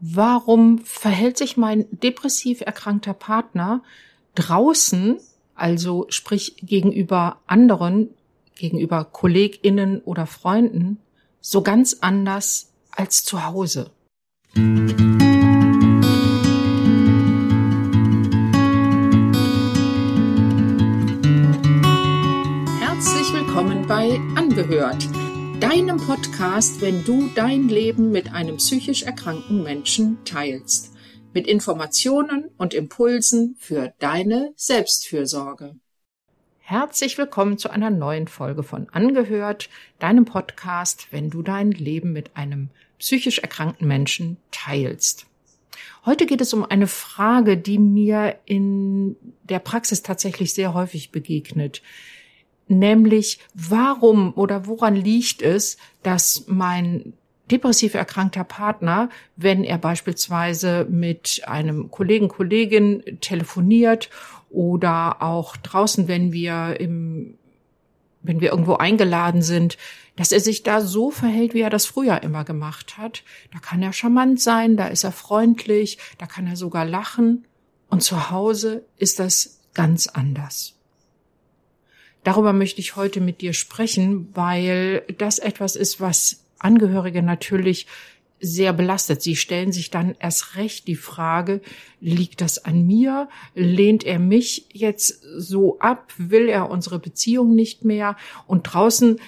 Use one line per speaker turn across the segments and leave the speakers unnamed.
warum verhält sich mein depressiv erkrankter Partner draußen, also sprich gegenüber anderen, gegenüber Kolleginnen oder Freunden, so ganz anders als zu Hause. Herzlich willkommen bei Angehört deinem Podcast, wenn du dein Leben mit einem psychisch erkrankten Menschen teilst. Mit Informationen und Impulsen für deine Selbstfürsorge. Herzlich willkommen zu einer neuen Folge von Angehört, deinem Podcast, wenn du dein Leben mit einem psychisch erkrankten Menschen teilst. Heute geht es um eine Frage, die mir in der Praxis tatsächlich sehr häufig begegnet nämlich warum oder woran liegt es, dass mein depressiv erkrankter Partner, wenn er beispielsweise mit einem Kollegen, Kollegin telefoniert oder auch draußen, wenn wir im, wenn wir irgendwo eingeladen sind, dass er sich da so verhält, wie er das früher immer gemacht hat. Da kann er charmant sein, da ist er freundlich, da kann er sogar lachen. Und zu Hause ist das ganz anders. Darüber möchte ich heute mit dir sprechen, weil das etwas ist, was Angehörige natürlich sehr belastet. Sie stellen sich dann erst recht die Frage, liegt das an mir? Lehnt er mich jetzt so ab? Will er unsere Beziehung nicht mehr? Und draußen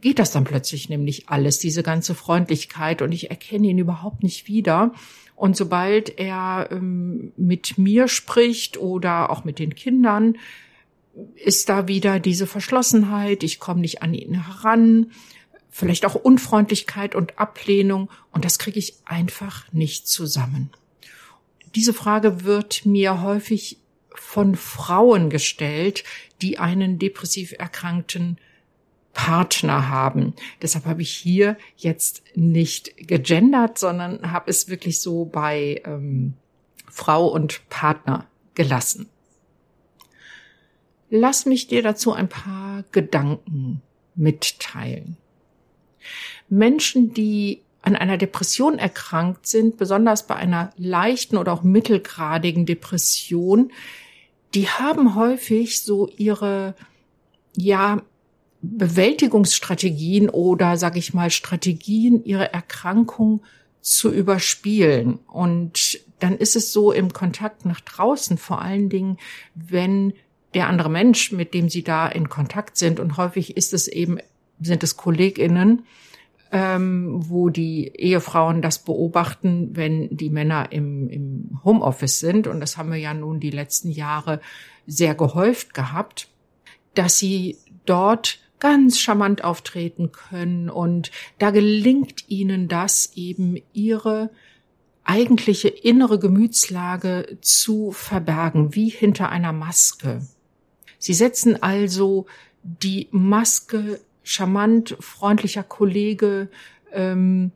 geht das dann plötzlich nämlich alles, diese ganze Freundlichkeit und ich erkenne ihn überhaupt nicht wieder. Und sobald er ähm, mit mir spricht oder auch mit den Kindern, ist da wieder diese Verschlossenheit, ich komme nicht an ihn heran, vielleicht auch Unfreundlichkeit und Ablehnung und das kriege ich einfach nicht zusammen. Diese Frage wird mir häufig von Frauen gestellt, die einen depressiv erkrankten Partner haben. Deshalb habe ich hier jetzt nicht gegendert, sondern habe es wirklich so bei ähm, Frau und Partner gelassen. Lass mich dir dazu ein paar Gedanken mitteilen. Menschen, die an einer Depression erkrankt sind, besonders bei einer leichten oder auch mittelgradigen Depression, die haben häufig so ihre, ja, Bewältigungsstrategien oder, sag ich mal, Strategien, ihre Erkrankung zu überspielen. Und dann ist es so im Kontakt nach draußen, vor allen Dingen, wenn der andere Mensch, mit dem sie da in Kontakt sind. Und häufig ist es eben, sind es KollegInnen, ähm, wo die Ehefrauen das beobachten, wenn die Männer im, im Homeoffice sind. Und das haben wir ja nun die letzten Jahre sehr gehäuft gehabt, dass sie dort ganz charmant auftreten können. Und da gelingt ihnen das eben, ihre eigentliche innere Gemütslage zu verbergen, wie hinter einer Maske. Sie setzen also die Maske charmant, freundlicher Kollege, ähm,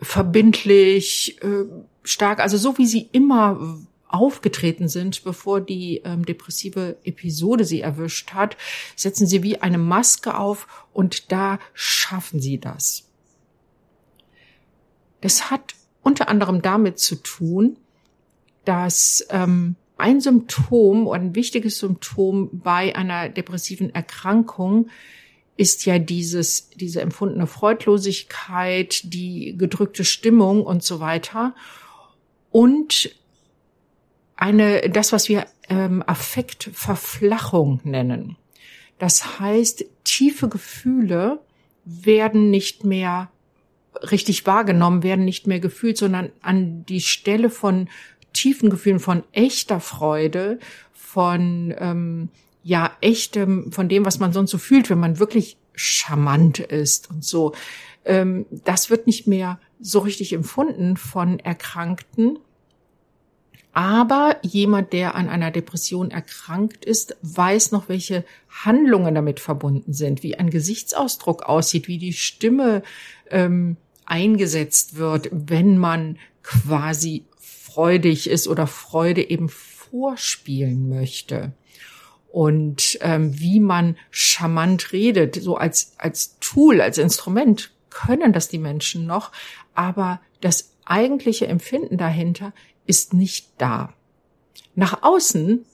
verbindlich, äh, stark, also so wie sie immer aufgetreten sind, bevor die ähm, depressive Episode sie erwischt hat, setzen sie wie eine Maske auf und da schaffen sie das. Das hat unter anderem damit zu tun, dass ähm, ein Symptom oder ein wichtiges Symptom bei einer depressiven Erkrankung ist ja dieses, diese empfundene Freudlosigkeit, die gedrückte Stimmung und so weiter. Und eine, das, was wir ähm, Affektverflachung nennen. Das heißt, tiefe Gefühle werden nicht mehr richtig wahrgenommen, werden nicht mehr gefühlt, sondern an die Stelle von tiefen Gefühlen von echter Freude, von ähm, ja echtem, von dem, was man sonst so fühlt, wenn man wirklich charmant ist und so. Ähm, das wird nicht mehr so richtig empfunden von Erkrankten. Aber jemand, der an einer Depression erkrankt ist, weiß noch, welche Handlungen damit verbunden sind, wie ein Gesichtsausdruck aussieht, wie die Stimme ähm, eingesetzt wird, wenn man quasi freudig ist oder Freude eben vorspielen möchte. Und ähm, wie man charmant redet, so als, als Tool, als Instrument können das die Menschen noch, aber das eigentliche Empfinden dahinter ist nicht da. Nach außen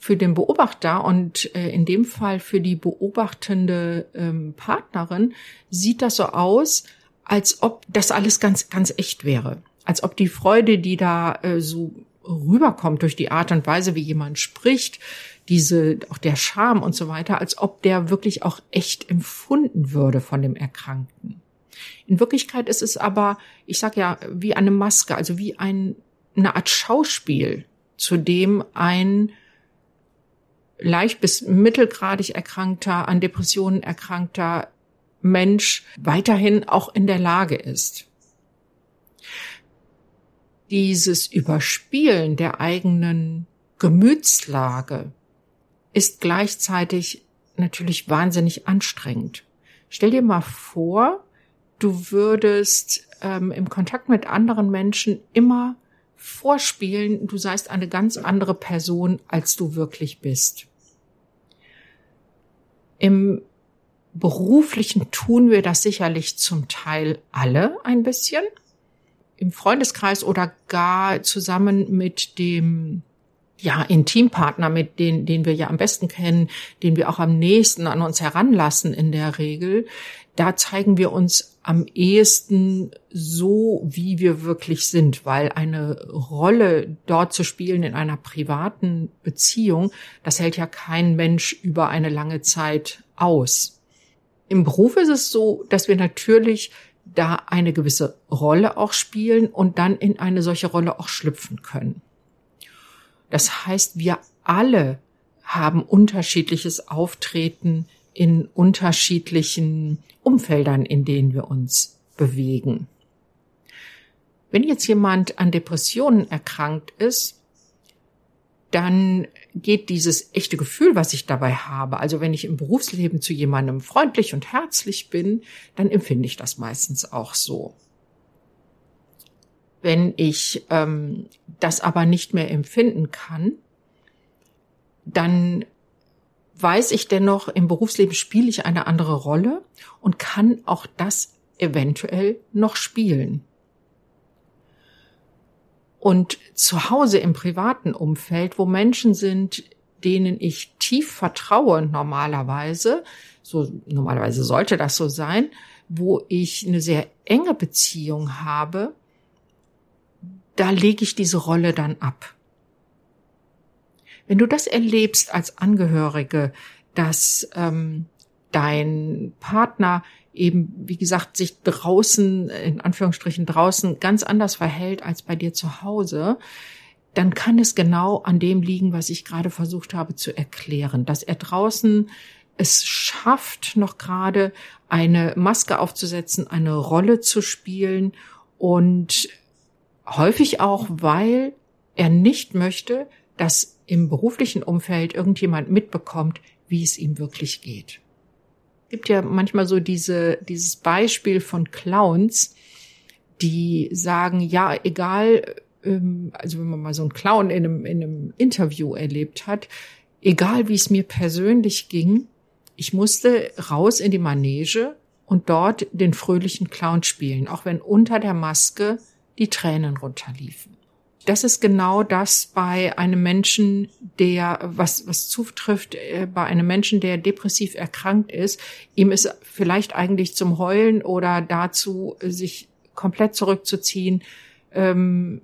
für den Beobachter und äh, in dem Fall für die beobachtende ähm, Partnerin sieht das so aus, als ob das alles ganz, ganz echt wäre. Als ob die Freude, die da äh, so rüberkommt durch die Art und Weise, wie jemand spricht, diese, auch der Charme und so weiter, als ob der wirklich auch echt empfunden würde von dem Erkrankten. In Wirklichkeit ist es aber, ich sag ja, wie eine Maske, also wie ein, eine Art Schauspiel, zu dem ein leicht bis mittelgradig erkrankter, an Depressionen erkrankter Mensch weiterhin auch in der Lage ist. Dieses Überspielen der eigenen Gemütslage ist gleichzeitig natürlich wahnsinnig anstrengend. Stell dir mal vor, du würdest ähm, im Kontakt mit anderen Menschen immer vorspielen, du seist eine ganz andere Person, als du wirklich bist. Im beruflichen tun wir das sicherlich zum Teil alle ein bisschen. Im Freundeskreis oder gar zusammen mit dem ja, Intimpartner, mit denen, den wir ja am besten kennen, den wir auch am nächsten an uns heranlassen in der Regel, da zeigen wir uns am ehesten so, wie wir wirklich sind, weil eine Rolle dort zu spielen in einer privaten Beziehung, das hält ja kein Mensch über eine lange Zeit aus. Im Beruf ist es so, dass wir natürlich da eine gewisse Rolle auch spielen und dann in eine solche Rolle auch schlüpfen können. Das heißt, wir alle haben unterschiedliches Auftreten in unterschiedlichen Umfeldern, in denen wir uns bewegen. Wenn jetzt jemand an Depressionen erkrankt ist, dann geht dieses echte Gefühl, was ich dabei habe, also wenn ich im Berufsleben zu jemandem freundlich und herzlich bin, dann empfinde ich das meistens auch so. Wenn ich ähm, das aber nicht mehr empfinden kann, dann weiß ich dennoch, im Berufsleben spiele ich eine andere Rolle und kann auch das eventuell noch spielen. Und zu Hause im privaten Umfeld, wo Menschen sind, denen ich tief vertraue normalerweise, so normalerweise sollte das so sein, wo ich eine sehr enge Beziehung habe, da lege ich diese Rolle dann ab. Wenn du das erlebst als Angehörige, dass ähm, dein Partner eben, wie gesagt, sich draußen, in Anführungsstrichen draußen, ganz anders verhält als bei dir zu Hause, dann kann es genau an dem liegen, was ich gerade versucht habe zu erklären, dass er draußen es schafft, noch gerade eine Maske aufzusetzen, eine Rolle zu spielen und häufig auch, weil er nicht möchte, dass im beruflichen Umfeld irgendjemand mitbekommt, wie es ihm wirklich geht. Gibt ja manchmal so diese, dieses Beispiel von Clowns, die sagen, ja, egal, ähm, also wenn man mal so einen Clown in einem, in einem Interview erlebt hat, egal wie es mir persönlich ging, ich musste raus in die Manege und dort den fröhlichen Clown spielen, auch wenn unter der Maske die Tränen runterliefen. Das ist genau das bei einem Menschen, der, was, was zutrifft, äh, bei einem Menschen, der depressiv erkrankt ist. Ihm ist vielleicht eigentlich zum Heulen oder dazu, sich komplett zurückzuziehen, ähm,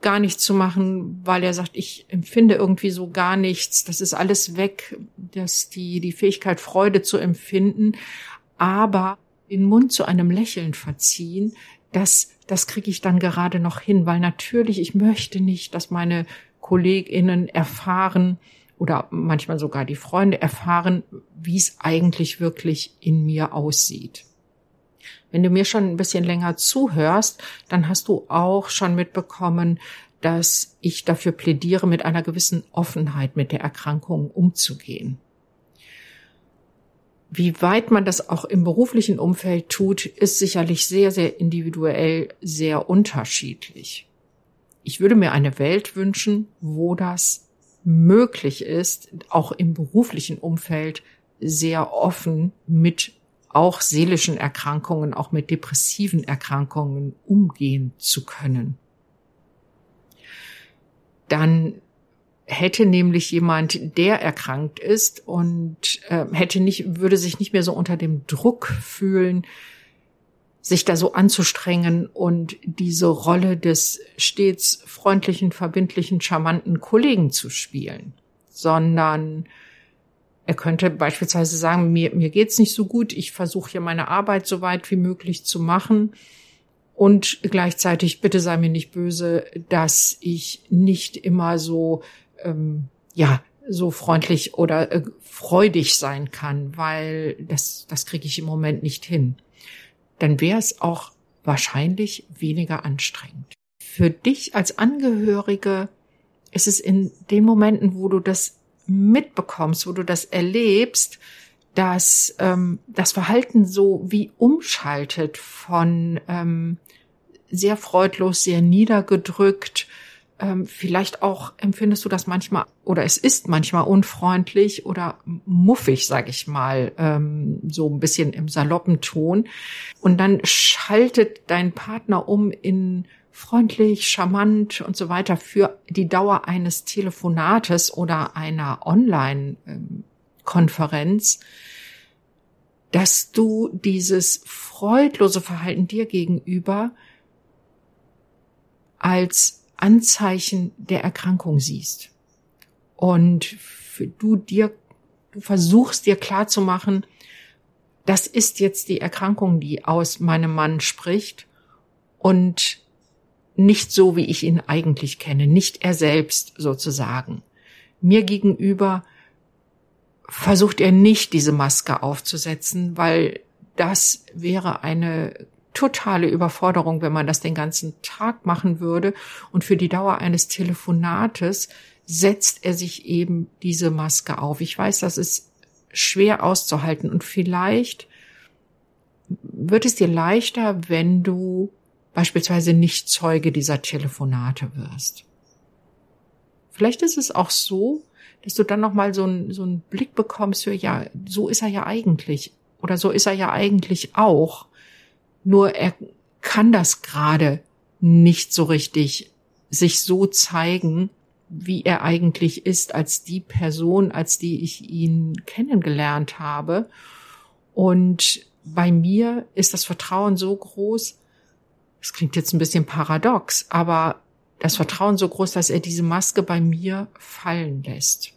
gar nichts zu machen, weil er sagt, ich empfinde irgendwie so gar nichts. Das ist alles weg, dass die, die Fähigkeit, Freude zu empfinden, aber den Mund zu einem Lächeln verziehen, das, das kriege ich dann gerade noch hin, weil natürlich, ich möchte nicht, dass meine KollegInnen erfahren oder manchmal sogar die Freunde erfahren, wie es eigentlich wirklich in mir aussieht. Wenn du mir schon ein bisschen länger zuhörst, dann hast du auch schon mitbekommen, dass ich dafür plädiere, mit einer gewissen Offenheit mit der Erkrankung umzugehen. Wie weit man das auch im beruflichen Umfeld tut, ist sicherlich sehr, sehr individuell, sehr unterschiedlich. Ich würde mir eine Welt wünschen, wo das möglich ist, auch im beruflichen Umfeld sehr offen mit auch seelischen Erkrankungen, auch mit depressiven Erkrankungen umgehen zu können. Dann hätte nämlich jemand, der erkrankt ist und äh, hätte nicht, würde sich nicht mehr so unter dem Druck fühlen, sich da so anzustrengen und diese Rolle des stets freundlichen, verbindlichen, charmanten Kollegen zu spielen, sondern er könnte beispielsweise sagen, mir, mir geht's nicht so gut, ich versuche hier meine Arbeit so weit wie möglich zu machen und gleichzeitig bitte sei mir nicht böse, dass ich nicht immer so, ähm, ja, so freundlich oder äh, freudig sein kann, weil das, das kriege ich im Moment nicht hin dann wäre es auch wahrscheinlich weniger anstrengend. Für dich als Angehörige ist es in den Momenten, wo du das mitbekommst, wo du das erlebst, dass ähm, das Verhalten so wie umschaltet von ähm, sehr freudlos, sehr niedergedrückt, ähm, vielleicht auch empfindest du das manchmal oder es ist manchmal unfreundlich oder muffig, sag ich mal, ähm, so ein bisschen im saloppen Ton. Und dann schaltet dein Partner um in freundlich, charmant und so weiter für die Dauer eines Telefonates oder einer Online-Konferenz, dass du dieses freudlose Verhalten dir gegenüber als Anzeichen der Erkrankung siehst. Und du dir, du versuchst dir klar zu machen, das ist jetzt die Erkrankung, die aus meinem Mann spricht und nicht so, wie ich ihn eigentlich kenne, nicht er selbst sozusagen. Mir gegenüber versucht er nicht diese Maske aufzusetzen, weil das wäre eine totale Überforderung, wenn man das den ganzen Tag machen würde. Und für die Dauer eines Telefonates setzt er sich eben diese Maske auf. Ich weiß, das ist schwer auszuhalten und vielleicht wird es dir leichter, wenn du beispielsweise nicht Zeuge dieser Telefonate wirst. Vielleicht ist es auch so, dass du dann noch mal so, einen, so einen Blick bekommst für ja, so ist er ja eigentlich oder so ist er ja eigentlich auch. Nur er kann das gerade nicht so richtig sich so zeigen, wie er eigentlich ist, als die Person, als die ich ihn kennengelernt habe. Und bei mir ist das Vertrauen so groß, es klingt jetzt ein bisschen paradox, aber das Vertrauen so groß, dass er diese Maske bei mir fallen lässt.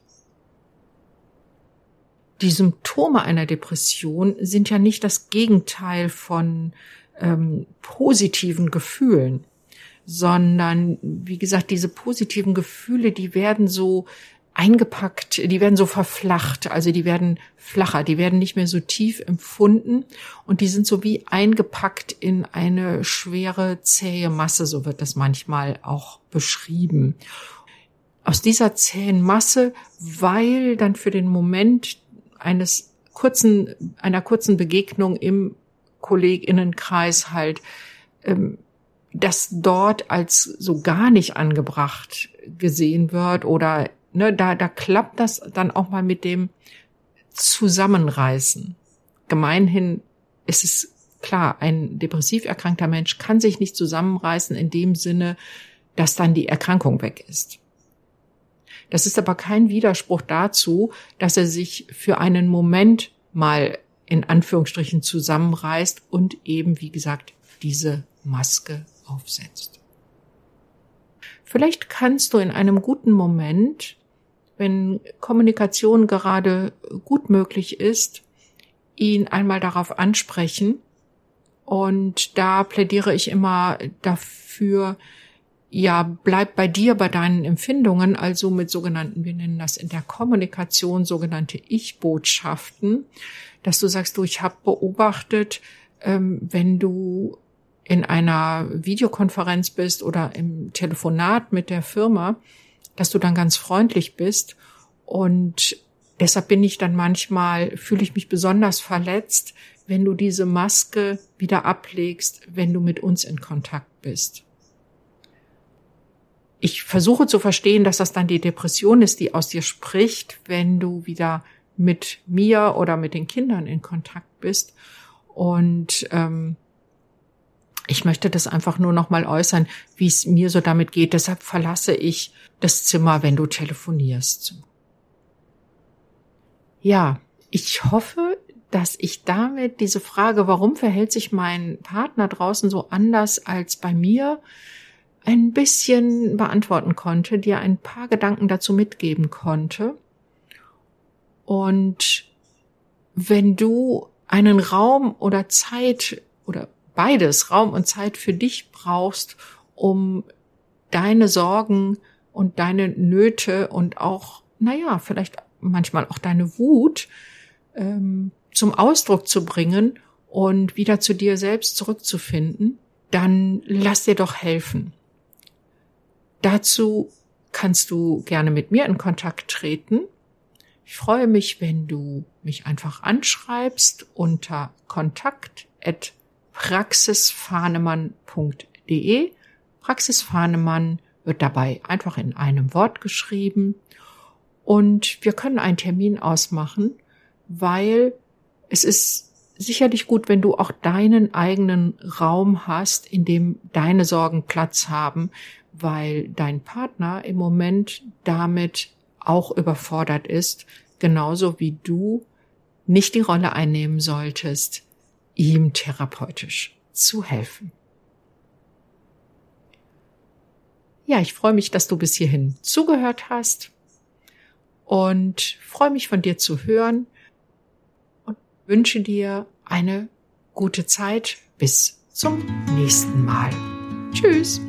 Die Symptome einer Depression sind ja nicht das Gegenteil von ähm, positiven Gefühlen, sondern wie gesagt, diese positiven Gefühle, die werden so eingepackt, die werden so verflacht, also die werden flacher, die werden nicht mehr so tief empfunden und die sind so wie eingepackt in eine schwere, zähe Masse, so wird das manchmal auch beschrieben. Aus dieser zähen Masse, weil dann für den Moment eines kurzen, einer kurzen Begegnung im Kolleginnenkreis halt, ähm, das dort als so gar nicht angebracht gesehen wird oder ne, da, da klappt das dann auch mal mit dem Zusammenreißen. Gemeinhin ist es klar, ein depressiv erkrankter Mensch kann sich nicht zusammenreißen in dem Sinne, dass dann die Erkrankung weg ist. Das ist aber kein Widerspruch dazu, dass er sich für einen Moment mal in Anführungsstrichen zusammenreißt und eben, wie gesagt, diese Maske aufsetzt. Vielleicht kannst du in einem guten Moment, wenn Kommunikation gerade gut möglich ist, ihn einmal darauf ansprechen. Und da plädiere ich immer dafür, ja, bleib bei dir, bei deinen Empfindungen, also mit sogenannten, wir nennen das in der Kommunikation sogenannte Ich-Botschaften, dass du sagst, du, ich habe beobachtet, ähm, wenn du in einer Videokonferenz bist oder im Telefonat mit der Firma, dass du dann ganz freundlich bist. Und deshalb bin ich dann manchmal, fühle ich mich besonders verletzt, wenn du diese Maske wieder ablegst, wenn du mit uns in Kontakt bist ich versuche zu verstehen, dass das dann die Depression ist, die aus dir spricht, wenn du wieder mit mir oder mit den Kindern in Kontakt bist. Und ähm, ich möchte das einfach nur noch mal äußern, wie es mir so damit geht. Deshalb verlasse ich das Zimmer, wenn du telefonierst. Ja, ich hoffe, dass ich damit diese Frage, warum verhält sich mein Partner draußen so anders als bei mir, ein bisschen beantworten konnte, dir ein paar Gedanken dazu mitgeben konnte. Und wenn du einen Raum oder Zeit oder beides, Raum und Zeit für dich brauchst, um deine Sorgen und deine Nöte und auch, naja, vielleicht manchmal auch deine Wut ähm, zum Ausdruck zu bringen und wieder zu dir selbst zurückzufinden, dann lass dir doch helfen. Dazu kannst du gerne mit mir in Kontakt treten. Ich freue mich, wenn du mich einfach anschreibst unter kontakt@ praxisfahnemann.de. Praxisfahnemann wird dabei einfach in einem Wort geschrieben und wir können einen Termin ausmachen, weil es ist sicherlich gut, wenn du auch deinen eigenen Raum hast, in dem deine Sorgen Platz haben, weil dein Partner im Moment damit auch überfordert ist, genauso wie du nicht die Rolle einnehmen solltest, ihm therapeutisch zu helfen. Ja, ich freue mich, dass du bis hierhin zugehört hast und freue mich von dir zu hören und wünsche dir eine gute Zeit bis zum nächsten Mal. Tschüss.